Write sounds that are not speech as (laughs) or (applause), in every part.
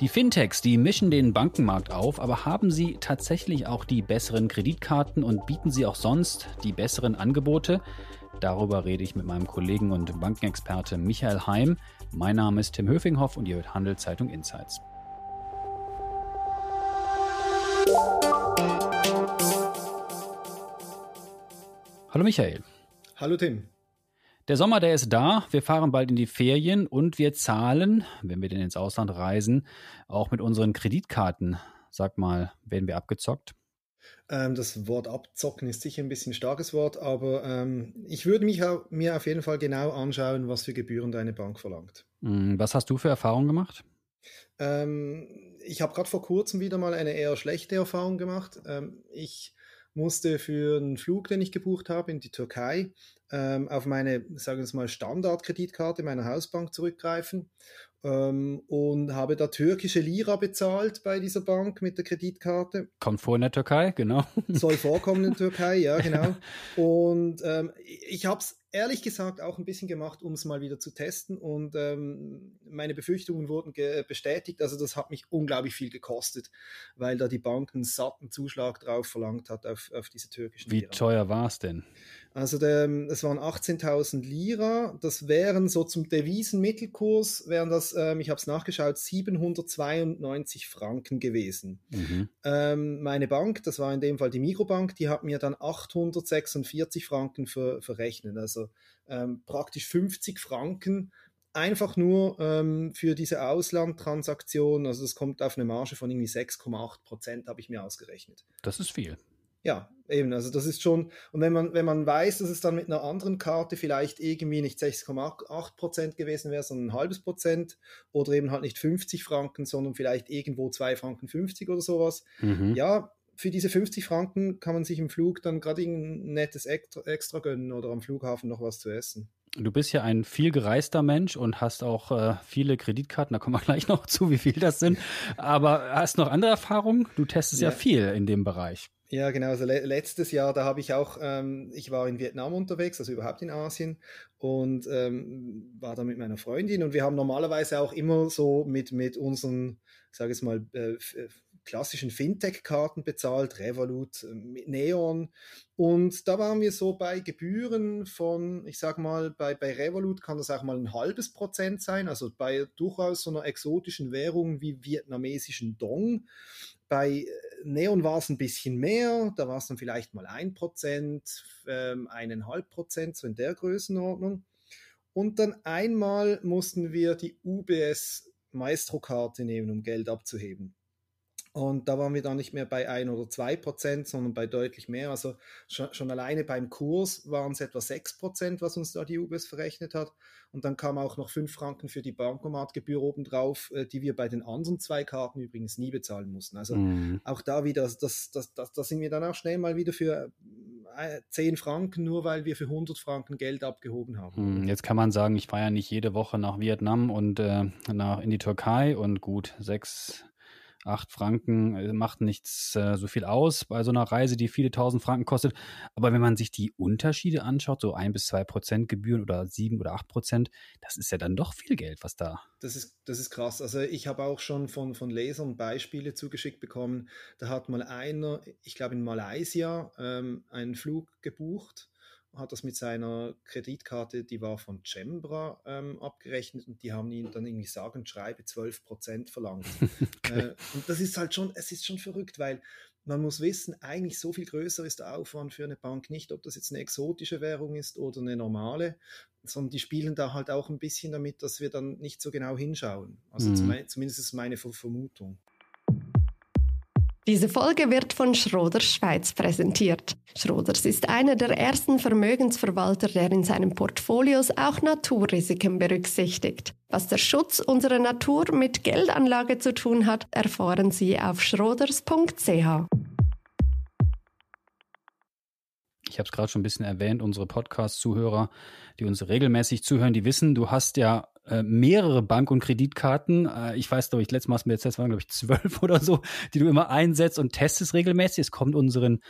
Die Fintechs, die mischen den Bankenmarkt auf, aber haben sie tatsächlich auch die besseren Kreditkarten und bieten sie auch sonst die besseren Angebote? Darüber rede ich mit meinem Kollegen und Bankenexperte Michael Heim. Mein Name ist Tim Höfinghoff und ihr hört Handelszeitung Insights. Hallo Michael. Hallo Tim. Der Sommer, der ist da. Wir fahren bald in die Ferien und wir zahlen, wenn wir denn ins Ausland reisen, auch mit unseren Kreditkarten. Sag mal, werden wir abgezockt? Ähm, das Wort abzocken ist sicher ein bisschen ein starkes Wort, aber ähm, ich würde mich mir auf jeden Fall genau anschauen, was für Gebühren deine Bank verlangt. Hm, was hast du für Erfahrungen gemacht? Ähm, ich habe gerade vor kurzem wieder mal eine eher schlechte Erfahrung gemacht. Ähm, ich musste für einen Flug, den ich gebucht habe in die Türkei, ähm, auf meine, sagen wir es mal, Standardkreditkarte meiner Hausbank zurückgreifen ähm, und habe da türkische Lira bezahlt bei dieser Bank mit der Kreditkarte. Kommt vor in der Türkei, genau. Soll (laughs) vorkommen in der Türkei, ja, genau. (laughs) Und ähm, ich habe es ehrlich gesagt auch ein bisschen gemacht, um es mal wieder zu testen und ähm, meine Befürchtungen wurden bestätigt. Also das hat mich unglaublich viel gekostet, weil da die Bank einen satten Zuschlag drauf verlangt hat auf, auf diese türkischen Lira. Wie teuer war es denn? Also der, es waren 18.000 Lira. Das wären so zum Devisenmittelkurs, wären das, ähm, ich habe es nachgeschaut, 792 Franken gewesen. Mhm. Ähm, meine Bank, das war in dem Fall die Mikrobank, die hat mir dann 846 Franken ver, verrechnet. Also ähm, praktisch 50 Franken einfach nur ähm, für diese Auslandtransaktion, also das kommt auf eine Marge von irgendwie 6,8 Prozent, habe ich mir ausgerechnet. Das ist viel ja, eben, also das ist schon, und wenn man, wenn man weiß, dass es dann mit einer anderen Karte vielleicht irgendwie nicht 6,8 Prozent gewesen wäre, sondern ein halbes Prozent oder eben halt nicht 50 Franken, sondern vielleicht irgendwo 2 Franken 50 oder sowas, mhm. ja, für diese 50 Franken kann man sich im Flug dann gerade ein nettes extra, extra gönnen oder am Flughafen noch was zu essen. Du bist ja ein viel gereister Mensch und hast auch äh, viele Kreditkarten, da kommen wir (laughs) gleich noch zu, wie viel das sind. Aber hast noch andere Erfahrungen? Du testest ja, ja viel in dem Bereich. Ja, genau. Also le letztes Jahr, da habe ich auch, ähm, ich war in Vietnam unterwegs, also überhaupt in Asien und ähm, war da mit meiner Freundin. Und wir haben normalerweise auch immer so mit mit unseren, sage ich mal, äh, äh, klassischen Fintech-Karten bezahlt, Revolut, äh, mit Neon. Und da waren wir so bei Gebühren von, ich sag mal, bei bei Revolut kann das auch mal ein halbes Prozent sein, also bei durchaus so einer exotischen Währung wie vietnamesischen Dong bei äh, Neon war es ein bisschen mehr, da war es dann vielleicht mal ein Prozent, ähm, eineinhalb Prozent, so in der Größenordnung. Und dann einmal mussten wir die UBS Maestro-Karte nehmen, um Geld abzuheben. Und da waren wir dann nicht mehr bei ein oder zwei Prozent, sondern bei deutlich mehr. Also schon, schon alleine beim Kurs waren es etwa sechs Prozent, was uns da die UBS verrechnet hat. Und dann kam auch noch fünf Franken für die Bankomatgebühr obendrauf, äh, die wir bei den anderen zwei Karten übrigens nie bezahlen mussten. Also mhm. auch da wieder, das, das, das, das, sind wir dann auch schnell mal wieder für äh, zehn Franken, nur weil wir für 100 Franken Geld abgehoben haben. Mhm. Jetzt kann man sagen, ich fahre ja nicht jede Woche nach Vietnam und äh, nach in die Türkei und gut, sechs acht Franken äh, macht nichts äh, so viel aus bei so einer Reise, die viele tausend Franken kostet. Aber wenn man sich die Unterschiede anschaut, so ein bis zwei Prozent Gebühren oder sieben oder acht Prozent, das ist ja dann doch viel Geld, was da. Das ist, das ist krass. Also ich habe auch schon von, von Lesern Beispiele zugeschickt bekommen. Da hat mal einer, ich glaube in Malaysia, ähm, einen Flug gebucht hat das mit seiner Kreditkarte, die war von Cembra ähm, abgerechnet und die haben ihn dann irgendwie sagen, schreibe 12 Prozent verlangt. (laughs) okay. äh, und das ist halt schon, es ist schon verrückt, weil man muss wissen, eigentlich so viel größer ist der Aufwand für eine Bank nicht, ob das jetzt eine exotische Währung ist oder eine normale, sondern die spielen da halt auch ein bisschen damit, dass wir dann nicht so genau hinschauen. Also mhm. zumindest ist meine Vermutung. Diese Folge wird von Schroders Schweiz präsentiert. Schroders ist einer der ersten Vermögensverwalter, der in seinen Portfolios auch Naturrisiken berücksichtigt. Was der Schutz unserer Natur mit Geldanlage zu tun hat, erfahren Sie auf schroders.ch. Ich habe es gerade schon ein bisschen erwähnt, unsere Podcast-Zuhörer, die uns regelmäßig zuhören, die wissen, du hast ja äh, mehrere Bank- und Kreditkarten. Äh, ich weiß, glaube ich, letztes Mal hast du mir jetzt, das waren, glaube ich, zwölf (laughs) oder so, die du immer einsetzt und testest regelmäßig. Es kommt unseren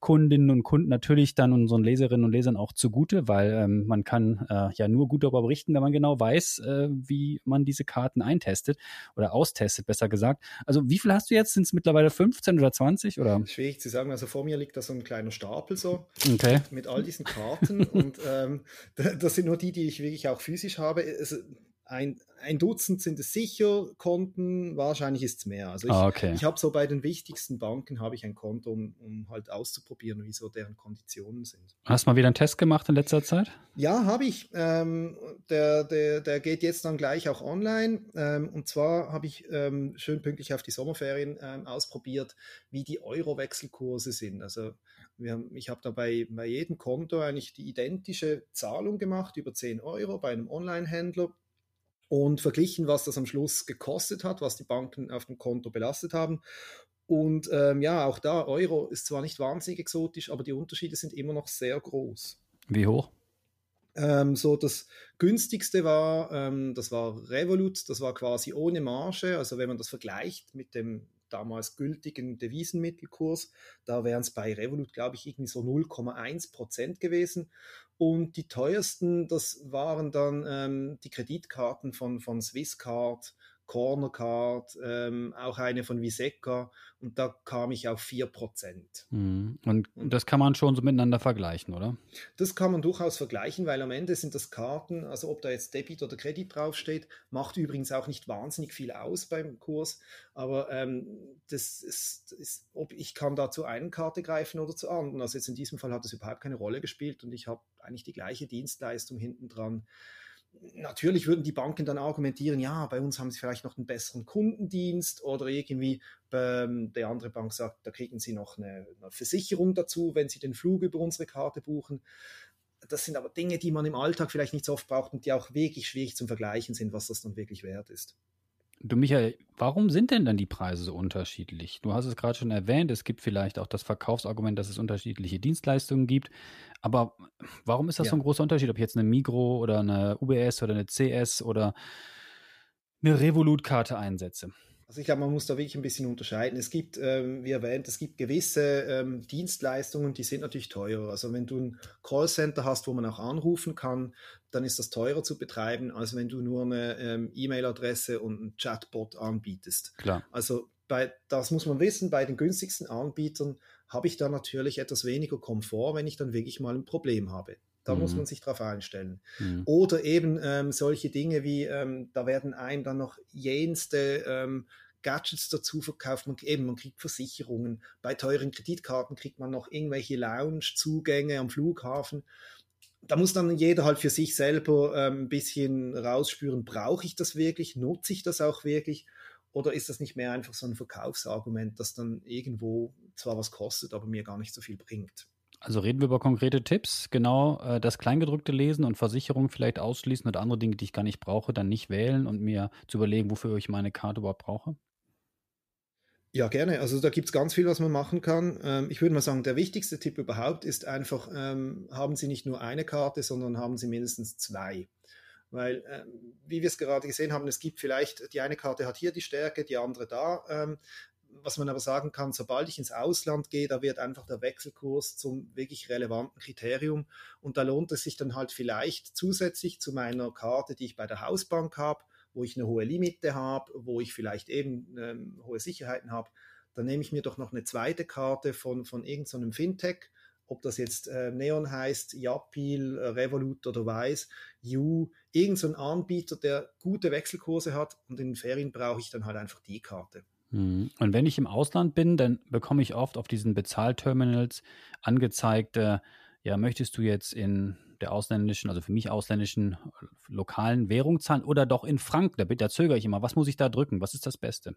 Kundinnen und Kunden natürlich dann unseren Leserinnen und Lesern auch zugute, weil ähm, man kann äh, ja nur gut darüber berichten, wenn man genau weiß, äh, wie man diese Karten eintestet oder austestet, besser gesagt. Also wie viel hast du jetzt? Sind es mittlerweile 15 oder 20? Oder? Schwierig zu sagen. Also vor mir liegt da so ein kleiner Stapel so okay. mit all diesen Karten und ähm, (laughs) das sind nur die, die ich wirklich auch physisch habe. Es, ein, ein Dutzend sind es sicher Konten, wahrscheinlich ist es mehr. Also ich, ah, okay. ich habe so bei den wichtigsten Banken habe ich ein Konto, um, um halt auszuprobieren, wie so deren Konditionen sind. Hast du mal wieder einen Test gemacht in letzter Zeit? Ja, habe ich. Ähm, der, der, der geht jetzt dann gleich auch online. Ähm, und zwar habe ich ähm, schön pünktlich auf die Sommerferien ähm, ausprobiert, wie die Euro-Wechselkurse sind. Also haben, ich habe da bei, bei jedem Konto eigentlich die identische Zahlung gemacht über 10 Euro bei einem Online-Händler und verglichen, was das am Schluss gekostet hat, was die Banken auf dem Konto belastet haben. Und ähm, ja, auch da, Euro ist zwar nicht wahnsinnig exotisch, aber die Unterschiede sind immer noch sehr groß. Wie hoch? Ähm, so das günstigste war, ähm, das war Revolut, das war quasi ohne Marge. Also wenn man das vergleicht mit dem damals gültigen Devisenmittelkurs, da wären es bei Revolut, glaube ich, irgendwie so 0,1 Prozent gewesen. Und die teuersten, das waren dann ähm, die Kreditkarten von, von Swisscard, Cornercard, ähm, auch eine von Viseca und da kam ich auf 4%. Mhm. Und das kann man schon so miteinander vergleichen, oder? Das kann man durchaus vergleichen, weil am Ende sind das Karten, also ob da jetzt Debit oder Kredit draufsteht, macht übrigens auch nicht wahnsinnig viel aus beim Kurs, aber ähm, das ist, ist, ob ich kann da zu einer Karte greifen oder zur anderen. Also jetzt in diesem Fall hat das überhaupt keine Rolle gespielt und ich habe eigentlich die gleiche Dienstleistung hinten dran natürlich würden die Banken dann argumentieren, ja, bei uns haben sie vielleicht noch einen besseren Kundendienst oder irgendwie ähm, der andere Bank sagt, da kriegen sie noch eine, eine, Versicherung dazu, wenn sie den Flug über unsere Karte buchen. Das sind aber Dinge, die man im Alltag vielleicht nicht so oft braucht und die auch wirklich schwierig zum Vergleichen sind, was das dann wirklich wert ist. Du Michael, warum sind denn dann die Preise so unterschiedlich? Du hast es gerade schon erwähnt, es gibt vielleicht auch das Verkaufsargument, dass es unterschiedliche Dienstleistungen gibt. Aber warum ist das ja. so ein großer Unterschied, ob ich jetzt eine Migro oder eine UBS oder eine CS oder eine Revolut-Karte einsetze? Also ich glaube, man muss da wirklich ein bisschen unterscheiden. Es gibt, ähm, wie erwähnt, es gibt gewisse ähm, Dienstleistungen, die sind natürlich teurer. Also wenn du ein Callcenter hast, wo man auch anrufen kann, dann ist das teurer zu betreiben, als wenn du nur eine ähm, E-Mail-Adresse und einen Chatbot anbietest. Klar. Also bei, das muss man wissen, bei den günstigsten Anbietern habe ich da natürlich etwas weniger Komfort, wenn ich dann wirklich mal ein Problem habe. Da mhm. muss man sich drauf einstellen. Mhm. Oder eben ähm, solche Dinge wie, ähm, da werden einem dann noch jenste ähm, Gadgets dazu verkauft. Man, eben, man kriegt Versicherungen. Bei teuren Kreditkarten kriegt man noch irgendwelche Lounge-Zugänge am Flughafen. Da muss dann jeder halt für sich selber ähm, ein bisschen rausspüren, brauche ich das wirklich? Nutze ich das auch wirklich? Oder ist das nicht mehr einfach so ein Verkaufsargument, das dann irgendwo zwar was kostet, aber mir gar nicht so viel bringt? Also reden wir über konkrete Tipps, genau äh, das Kleingedrückte lesen und Versicherungen vielleicht ausschließen oder andere Dinge, die ich gar nicht brauche, dann nicht wählen und mir zu überlegen, wofür ich meine Karte überhaupt brauche? Ja, gerne. Also da gibt es ganz viel, was man machen kann. Ähm, ich würde mal sagen, der wichtigste Tipp überhaupt ist einfach, ähm, haben Sie nicht nur eine Karte, sondern haben Sie mindestens zwei. Weil, ähm, wie wir es gerade gesehen haben, es gibt vielleicht, die eine Karte hat hier die Stärke, die andere da. Ähm, was man aber sagen kann, sobald ich ins Ausland gehe, da wird einfach der Wechselkurs zum wirklich relevanten Kriterium. Und da lohnt es sich dann halt vielleicht zusätzlich zu meiner Karte, die ich bei der Hausbank habe, wo ich eine hohe Limite habe, wo ich vielleicht eben ähm, hohe Sicherheiten habe, dann nehme ich mir doch noch eine zweite Karte von, von irgendeinem so Fintech, ob das jetzt äh, Neon heißt, Yapil, äh, Revolut oder Weiß, You, irgendein so Anbieter, der gute Wechselkurse hat und in den Ferien brauche ich dann halt einfach die Karte. Mhm. Und wenn ich im Ausland bin, dann bekomme ich oft auf diesen Bezahlterminals angezeigt, ja, möchtest du jetzt in der ausländischen, also für mich ausländischen äh, lokalen Währung zahlen oder doch in Franken? Da, da zögere ich immer. Was muss ich da drücken? Was ist das Beste?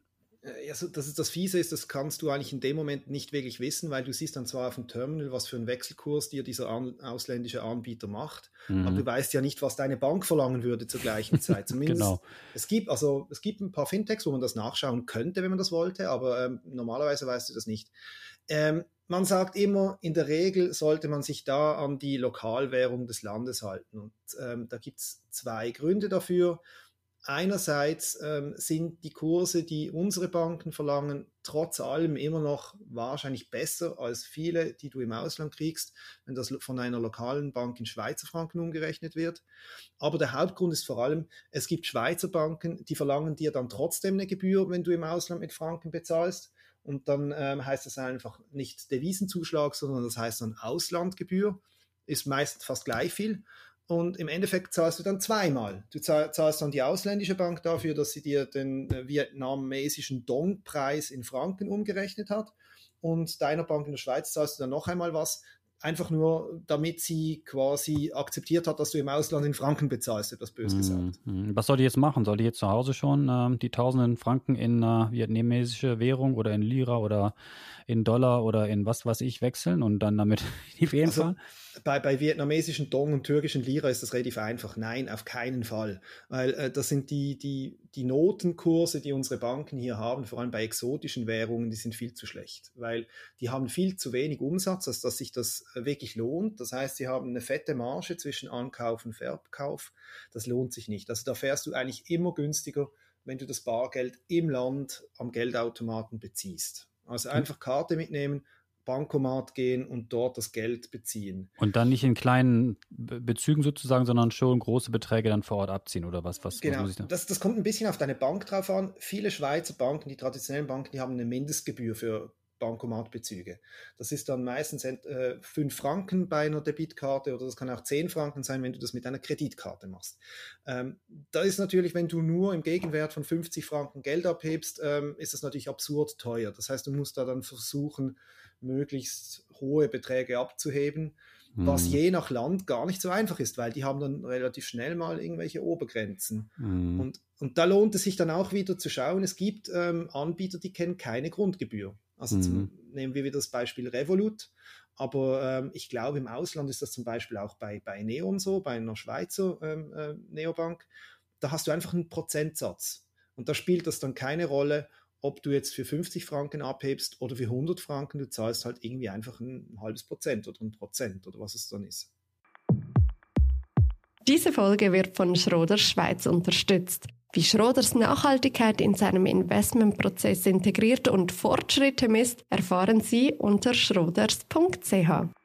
Also das ist das Fiese ist, das kannst du eigentlich in dem Moment nicht wirklich wissen, weil du siehst dann zwar auf dem Terminal, was für einen Wechselkurs dir dieser an, ausländische Anbieter macht, mhm. aber du weißt ja nicht, was deine Bank verlangen würde zur gleichen (laughs) Zeit. Zumindest genau. es gibt also es gibt ein paar Fintechs, wo man das nachschauen könnte, wenn man das wollte, aber ähm, normalerweise weißt du das nicht. Ähm, man sagt immer, in der Regel sollte man sich da an die Lokalwährung des Landes halten. Und ähm, da gibt es zwei Gründe dafür. Einerseits ähm, sind die Kurse, die unsere Banken verlangen, trotz allem immer noch wahrscheinlich besser als viele, die du im Ausland kriegst, wenn das von einer lokalen Bank in Schweizer Franken umgerechnet wird. Aber der Hauptgrund ist vor allem, es gibt Schweizer Banken, die verlangen dir dann trotzdem eine Gebühr, wenn du im Ausland mit Franken bezahlst. Und dann ähm, heißt das einfach nicht Devisenzuschlag, sondern das heißt dann Auslandgebühr. Ist meist fast gleich viel. Und im Endeffekt zahlst du dann zweimal. Du zahlst dann die ausländische Bank dafür, dass sie dir den äh, vietnamesischen Dong-Preis in Franken umgerechnet hat. Und deiner Bank in der Schweiz zahlst du dann noch einmal was, einfach nur, damit sie quasi akzeptiert hat, dass du im Ausland in Franken bezahlst, etwas bös gesagt. Mhm. Was soll die jetzt machen? Soll die jetzt zu Hause schon äh, die tausenden Franken in äh, vietnamesische Währung oder in Lira oder in Dollar oder in was weiß ich wechseln und dann damit (laughs) die WM also, fahren? Bei, bei vietnamesischen Dong und türkischen Lira ist das relativ einfach. Nein, auf keinen Fall. Weil äh, das sind die, die, die Notenkurse, die unsere Banken hier haben, vor allem bei exotischen Währungen, die sind viel zu schlecht. Weil die haben viel zu wenig Umsatz, als dass sich das äh, wirklich lohnt. Das heißt, sie haben eine fette Marge zwischen Ankauf und Verkauf. Das lohnt sich nicht. Also da fährst du eigentlich immer günstiger, wenn du das Bargeld im Land am Geldautomaten beziehst. Also einfach Karte mitnehmen Bankomat gehen und dort das Geld beziehen. Und dann nicht in kleinen Bezügen sozusagen, sondern schon große Beträge dann vor Ort abziehen oder was? was genau, was da? das, das kommt ein bisschen auf deine Bank drauf an. Viele Schweizer Banken, die traditionellen Banken, die haben eine Mindestgebühr für Bankomatbezüge. Das ist dann meistens äh, 5 Franken bei einer Debitkarte oder das kann auch 10 Franken sein, wenn du das mit einer Kreditkarte machst. Ähm, da ist natürlich, wenn du nur im Gegenwert von 50 Franken Geld abhebst, ähm, ist das natürlich absurd teuer. Das heißt, du musst da dann versuchen, möglichst hohe Beträge abzuheben, mhm. was je nach Land gar nicht so einfach ist, weil die haben dann relativ schnell mal irgendwelche Obergrenzen. Mhm. Und, und da lohnt es sich dann auch wieder zu schauen, es gibt ähm, Anbieter, die kennen keine Grundgebühr. Also mhm. zum, nehmen wir wieder das Beispiel Revolut. Aber ähm, ich glaube, im Ausland ist das zum Beispiel auch bei, bei Neon so, bei einer Schweizer ähm, äh, Neobank. Da hast du einfach einen Prozentsatz. Und da spielt das dann keine Rolle, ob du jetzt für 50 Franken abhebst oder für 100 Franken, du zahlst halt irgendwie einfach ein halbes Prozent oder ein Prozent oder was es dann ist. Diese Folge wird von Schroders Schweiz unterstützt. Wie Schroders Nachhaltigkeit in seinem Investmentprozess integriert und Fortschritte misst, erfahren Sie unter schroders.ch.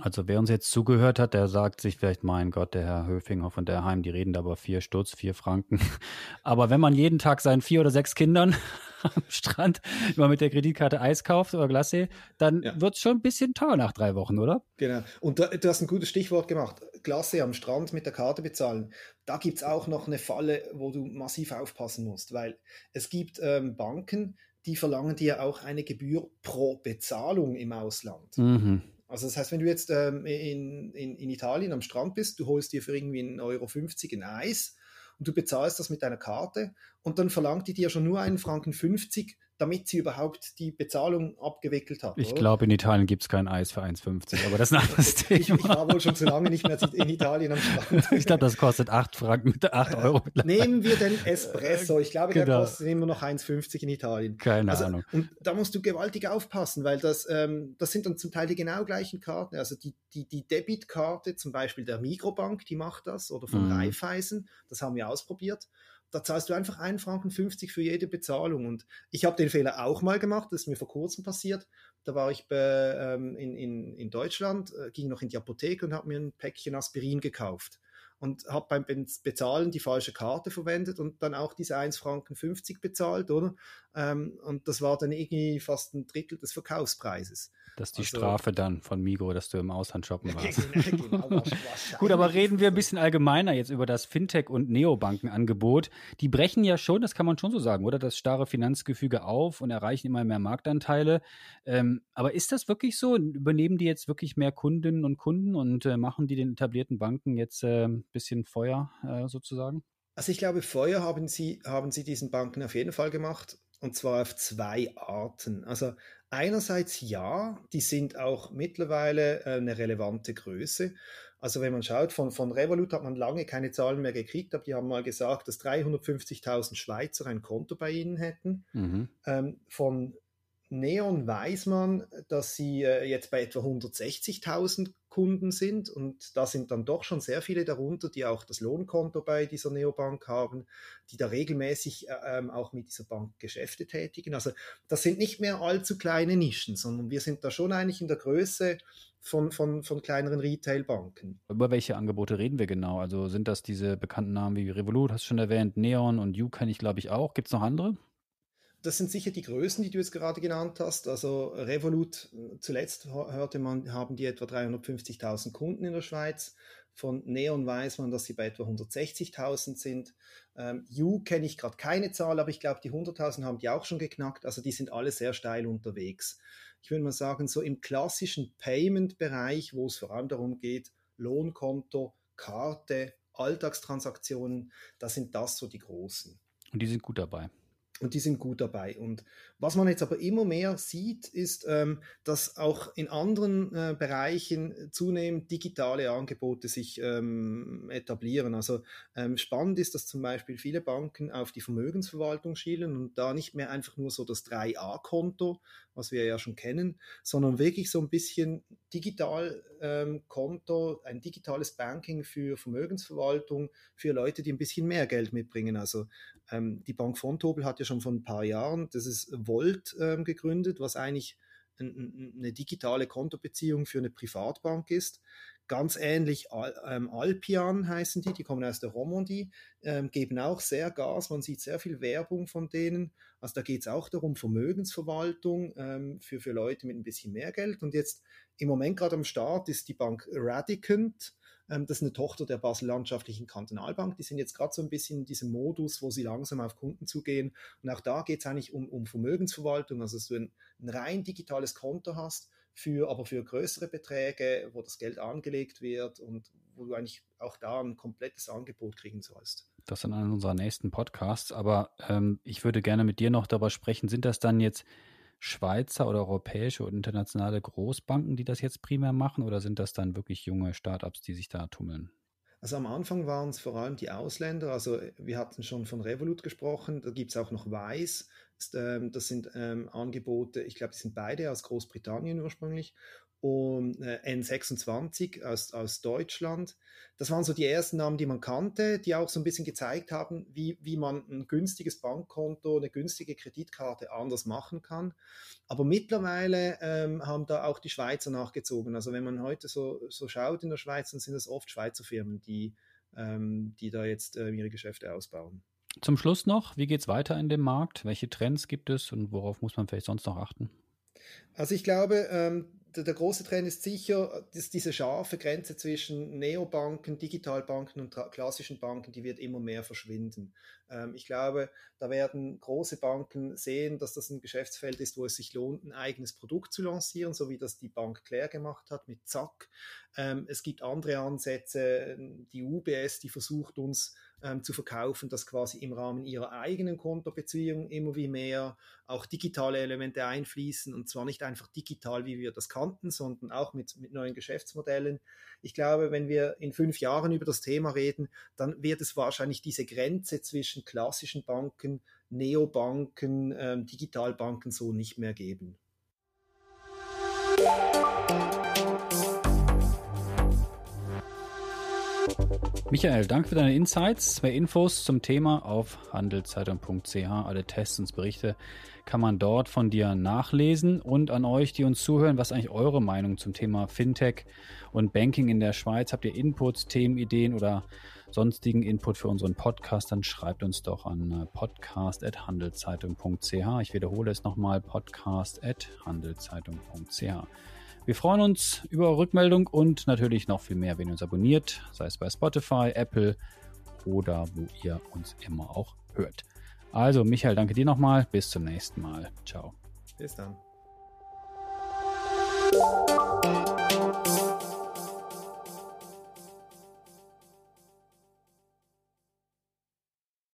Also wer uns jetzt zugehört hat, der sagt sich vielleicht, mein Gott, der Herr Höfinghoff und der Heim, die reden da aber vier Stutz, vier Franken. (laughs) Aber wenn man jeden Tag seinen vier oder sechs Kindern (laughs) am Strand immer mit der Kreditkarte Eis kauft oder Glacé, dann ja. wird es schon ein bisschen teuer nach drei Wochen, oder? Genau. Und da, du hast ein gutes Stichwort gemacht. Glacé am Strand mit der Karte bezahlen. Da gibt es auch noch eine Falle, wo du massiv aufpassen musst, weil es gibt ähm, Banken, die verlangen dir auch eine Gebühr pro Bezahlung im Ausland. Mhm. Also das heißt, wenn du jetzt ähm, in, in, in Italien am Strand bist, du holst dir für irgendwie 1,50 Euro ein Eis und du bezahlst das mit deiner Karte und dann verlangt die dir schon nur einen Franken 50 damit sie überhaupt die Bezahlung abgewickelt hat. Ich glaube, in Italien gibt es kein Eis für 1,50, aber das ist ein (laughs) anderes Thema. ich, ich, war wohl schon zu lange nicht mehr in Italien am Strand. (laughs) ich glaube, das kostet 8 Franken mit 8 Euro. Nehmen wir den Espresso. Ich glaube, genau. der kostet immer noch 1,50 in Italien. Keine also, Ahnung. Und da musst du gewaltig aufpassen, weil das, ähm, das sind dann zum Teil die genau gleichen Karten. Also die, die, die Debitkarte, zum Beispiel der Mikrobank, die macht das, oder von mhm. Raiffeisen, das haben wir ausprobiert da zahlst du einfach 1,50 Franken für jede Bezahlung. Und ich habe den Fehler auch mal gemacht, das ist mir vor kurzem passiert. Da war ich bei, ähm, in, in, in Deutschland, äh, ging noch in die Apotheke und habe mir ein Päckchen Aspirin gekauft und habe beim Bezahlen die falsche Karte verwendet und dann auch diese 1,50 Franken bezahlt, oder? Ähm, und das war dann irgendwie fast ein Drittel des Verkaufspreises. Das ist die also, Strafe dann von Migo, dass du im Ausland shoppen warst. (laughs) genau, genau (laughs) Gut, aber reden wir ein bisschen allgemeiner jetzt über das Fintech- und Neobankenangebot. Die brechen ja schon, das kann man schon so sagen, oder? Das starre Finanzgefüge auf und erreichen immer mehr Marktanteile. Ähm, aber ist das wirklich so? Übernehmen die jetzt wirklich mehr Kundinnen und Kunden und äh, machen die den etablierten Banken jetzt äh, bisschen Feuer äh, sozusagen? Also ich glaube, Feuer haben sie, haben sie diesen Banken auf jeden Fall gemacht. Und zwar auf zwei Arten. Also einerseits ja, die sind auch mittlerweile äh, eine relevante Größe. Also wenn man schaut, von, von Revolut hat man lange keine Zahlen mehr gekriegt, aber die haben mal gesagt, dass 350.000 Schweizer ein Konto bei ihnen hätten. Mhm. Ähm, von Neon weiß man, dass sie äh, jetzt bei etwa 160.000 Kunden sind und da sind dann doch schon sehr viele darunter, die auch das Lohnkonto bei dieser Neobank haben, die da regelmäßig äh, ähm, auch mit dieser Bank Geschäfte tätigen. Also das sind nicht mehr allzu kleine Nischen, sondern wir sind da schon eigentlich in der Größe von, von, von kleineren Retailbanken. Über welche Angebote reden wir genau? Also sind das diese bekannten Namen wie Revolut, hast du schon erwähnt, Neon und You kenne ich glaube ich auch. Gibt es noch andere? Das sind sicher die Größen, die du jetzt gerade genannt hast. Also Revolut, zuletzt hörte man, haben die etwa 350.000 Kunden in der Schweiz. Von Neon weiß man, dass sie bei etwa 160.000 sind. Ähm, kenne ich gerade keine Zahl, aber ich glaube, die 100.000 haben die auch schon geknackt. Also die sind alle sehr steil unterwegs. Ich würde mal sagen, so im klassischen Payment-Bereich, wo es vor allem darum geht, Lohnkonto, Karte, Alltagstransaktionen, da sind das so die großen. Und die sind gut dabei. Und die sind gut dabei. Und was man jetzt aber immer mehr sieht, ist, ähm, dass auch in anderen äh, Bereichen zunehmend digitale Angebote sich ähm, etablieren. Also ähm, spannend ist, dass zum Beispiel viele Banken auf die Vermögensverwaltung schielen und da nicht mehr einfach nur so das 3a-Konto, was wir ja schon kennen, sondern wirklich so ein bisschen digital ähm, Konto, ein digitales Banking für Vermögensverwaltung für Leute, die ein bisschen mehr Geld mitbringen. Also ähm, die Bank von Tobel hat ja schon vor ein paar Jahren, das ist Volt ähm, gegründet, was eigentlich ein, eine digitale Kontobeziehung für eine Privatbank ist. Ganz ähnlich ähm, Alpian heißen die, die kommen aus der Romandie, ähm, geben auch sehr Gas, man sieht sehr viel Werbung von denen. Also da geht es auch darum, Vermögensverwaltung ähm, für, für Leute mit ein bisschen mehr Geld. Und jetzt im Moment gerade am Start ist die Bank Radicant. Ähm, das ist eine Tochter der Basel Landschaftlichen Kantonalbank. Die sind jetzt gerade so ein bisschen in diesem Modus, wo sie langsam auf Kunden zugehen. Und auch da geht es eigentlich um, um Vermögensverwaltung, also dass du ein, ein rein digitales Konto hast, für, aber für größere Beträge, wo das Geld angelegt wird und wo du eigentlich auch da ein komplettes Angebot kriegen sollst. Das in einem unserer nächsten Podcasts. Aber ähm, ich würde gerne mit dir noch darüber sprechen. Sind das dann jetzt Schweizer oder europäische und internationale Großbanken, die das jetzt primär machen, oder sind das dann wirklich junge Startups, die sich da tummeln? Also am Anfang waren es vor allem die Ausländer. Also wir hatten schon von Revolut gesprochen. Da gibt es auch noch Wise. Ähm, das sind ähm, Angebote, ich glaube, die sind beide aus Großbritannien ursprünglich und äh, N26 aus, aus Deutschland. Das waren so die ersten Namen, die man kannte, die auch so ein bisschen gezeigt haben, wie, wie man ein günstiges Bankkonto, eine günstige Kreditkarte anders machen kann. Aber mittlerweile ähm, haben da auch die Schweizer nachgezogen. Also wenn man heute so, so schaut in der Schweiz, dann sind es oft Schweizer Firmen, die, ähm, die da jetzt äh, ihre Geschäfte ausbauen. Zum Schluss noch, wie geht es weiter in dem Markt? Welche Trends gibt es und worauf muss man vielleicht sonst noch achten? Also ich glaube, ähm, der, der, große Trend ist sicher, dass diese scharfe Grenze zwischen Neobanken, Digitalbanken und klassischen Banken, die wird immer mehr verschwinden. Ähm, ich glaube, da werden große Banken sehen, dass das ein Geschäftsfeld ist, wo es sich lohnt, ein eigenes Produkt zu lancieren, so wie das die Bank Claire gemacht hat mit Zack. Ähm, es gibt andere Ansätze, die UBS, die versucht uns ähm, zu verkaufen, dass quasi im Rahmen ihrer eigenen Kontobeziehung immer wie mehr auch digitale Elemente einfließen und zwar nicht einfach digital, wie wir das kannten, sondern auch mit, mit neuen Geschäftsmodellen. Ich glaube, wenn wir in fünf Jahren über das Thema reden, dann wird es wahrscheinlich diese Grenze zwischen klassischen Banken, Neobanken, ähm, Digitalbanken so nicht mehr geben. Michael, danke für deine Insights. Mehr Infos zum Thema auf handelszeitung.ch. Alle Tests und Berichte kann man dort von dir nachlesen. Und an euch, die uns zuhören, was ist eigentlich eure Meinung zum Thema Fintech und Banking in der Schweiz? Habt ihr Inputs, Themenideen oder sonstigen Input für unseren Podcast? Dann schreibt uns doch an äh, podcast.handelszeitung.ch. Ich wiederhole es nochmal, podcast.handelszeitung.ch. Wir freuen uns über eure Rückmeldung und natürlich noch viel mehr, wenn ihr uns abonniert, sei es bei Spotify, Apple oder wo ihr uns immer auch hört. Also, Michael, danke dir nochmal. Bis zum nächsten Mal. Ciao. Bis dann.